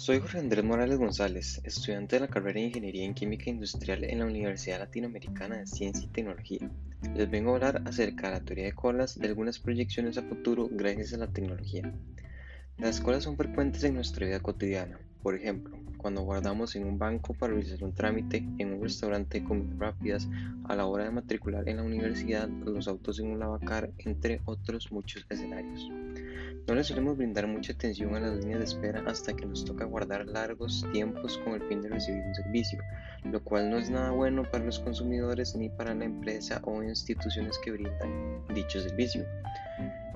Soy Jorge Andrés Morales González, estudiante de la carrera de Ingeniería en Química Industrial en la Universidad Latinoamericana de Ciencia y Tecnología. Les vengo a hablar acerca de la teoría de colas y algunas proyecciones a futuro gracias a la tecnología. Las colas son frecuentes en nuestra vida cotidiana. Por ejemplo, cuando guardamos en un banco para realizar un trámite, en un restaurante de comidas rápidas, a la hora de matricular en la universidad, los autos en un lavacar, entre otros muchos escenarios. No le solemos brindar mucha atención a las líneas de espera hasta que nos toca guardar largos tiempos con el fin de recibir un servicio, lo cual no es nada bueno para los consumidores ni para la empresa o instituciones que brindan dicho servicio.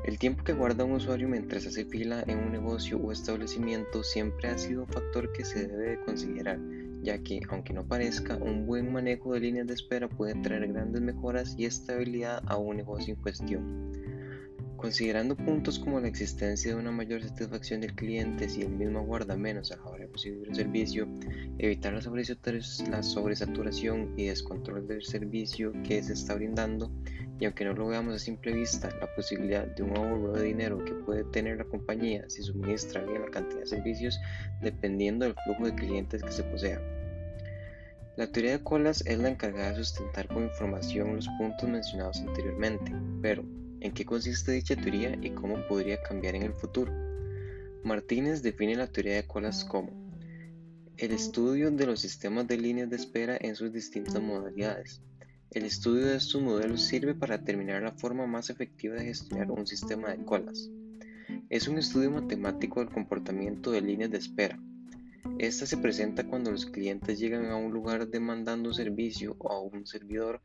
El tiempo que guarda un usuario mientras hace fila en un negocio o establecimiento siempre ha sido un factor que se debe de considerar, ya que, aunque no parezca, un buen manejo de líneas de espera puede traer grandes mejoras y estabilidad a un negocio en cuestión. Considerando puntos como la existencia de una mayor satisfacción del cliente si el mismo guarda menos a la hora de recibir el servicio, evitar la sobresaturación y descontrol del servicio que se está brindando, y aunque no lo veamos a simple vista, la posibilidad de un ahorro de dinero que puede tener la compañía si suministra bien la cantidad de servicios dependiendo del flujo de clientes que se posea. La teoría de colas es la encargada de sustentar con información los puntos mencionados anteriormente, pero en qué consiste dicha teoría y cómo podría cambiar en el futuro. Martínez define la teoría de colas como el estudio de los sistemas de líneas de espera en sus distintas modalidades. El estudio de estos modelos sirve para determinar la forma más efectiva de gestionar un sistema de colas. Es un estudio matemático del comportamiento de líneas de espera. Esta se presenta cuando los clientes llegan a un lugar demandando servicio o a un servidor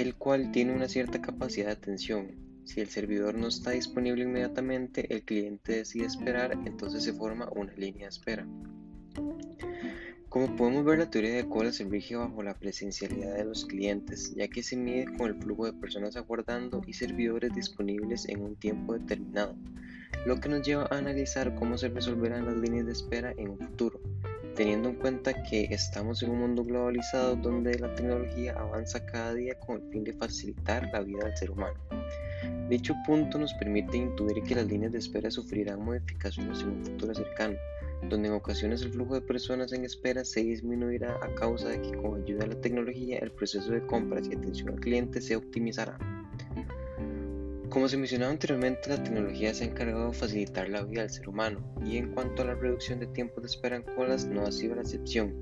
el cual tiene una cierta capacidad de atención. Si el servidor no está disponible inmediatamente, el cliente decide esperar, entonces se forma una línea de espera. Como podemos ver, la teoría de cola se rige bajo la presencialidad de los clientes, ya que se mide con el flujo de personas aguardando y servidores disponibles en un tiempo determinado, lo que nos lleva a analizar cómo se resolverán las líneas de espera en un futuro teniendo en cuenta que estamos en un mundo globalizado donde la tecnología avanza cada día con el fin de facilitar la vida del ser humano. Dicho punto nos permite intuir que las líneas de espera sufrirán modificaciones en un futuro cercano, donde en ocasiones el flujo de personas en espera se disminuirá a causa de que con ayuda de la tecnología el proceso de compras y atención al cliente se optimizará. Como se mencionaba anteriormente, la tecnología se ha encargado de facilitar la vida del ser humano y en cuanto a la reducción de tiempos de espera en colas no ha sido la excepción,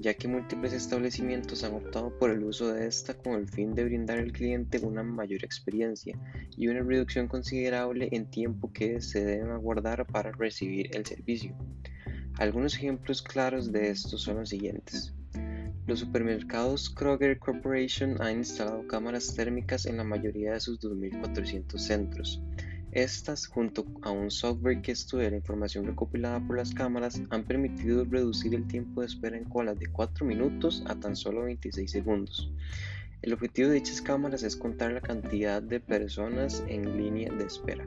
ya que múltiples establecimientos han optado por el uso de esta con el fin de brindar al cliente una mayor experiencia y una reducción considerable en tiempo que se deben aguardar para recibir el servicio. Algunos ejemplos claros de esto son los siguientes. Los supermercados Kroger Corporation han instalado cámaras térmicas en la mayoría de sus 2.400 centros. Estas, junto a un software que estudia la información recopilada por las cámaras, han permitido reducir el tiempo de espera en colas de 4 minutos a tan solo 26 segundos. El objetivo de dichas cámaras es contar la cantidad de personas en línea de espera.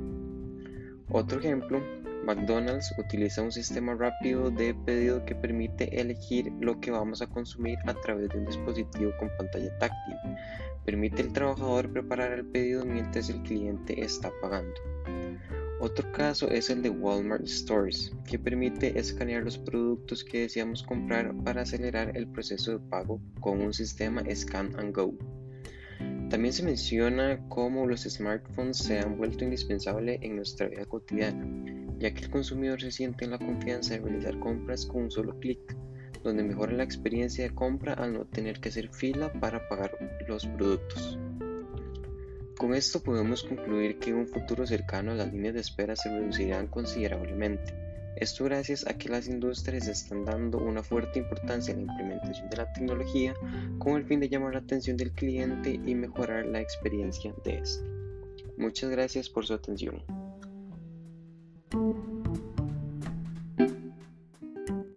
Otro ejemplo McDonald's utiliza un sistema rápido de pedido que permite elegir lo que vamos a consumir a través de un dispositivo con pantalla táctil. Permite al trabajador preparar el pedido mientras el cliente está pagando. Otro caso es el de Walmart Stores, que permite escanear los productos que deseamos comprar para acelerar el proceso de pago con un sistema Scan and Go. También se menciona cómo los smartphones se han vuelto indispensables en nuestra vida cotidiana, ya que el consumidor se siente en la confianza de realizar compras con un solo clic, donde mejora la experiencia de compra al no tener que hacer fila para pagar los productos. Con esto podemos concluir que en un futuro cercano las líneas de espera se reducirán considerablemente esto gracias a que las industrias están dando una fuerte importancia en la implementación de la tecnología con el fin de llamar la atención del cliente y mejorar la experiencia de este. Muchas gracias por su atención. Thank you.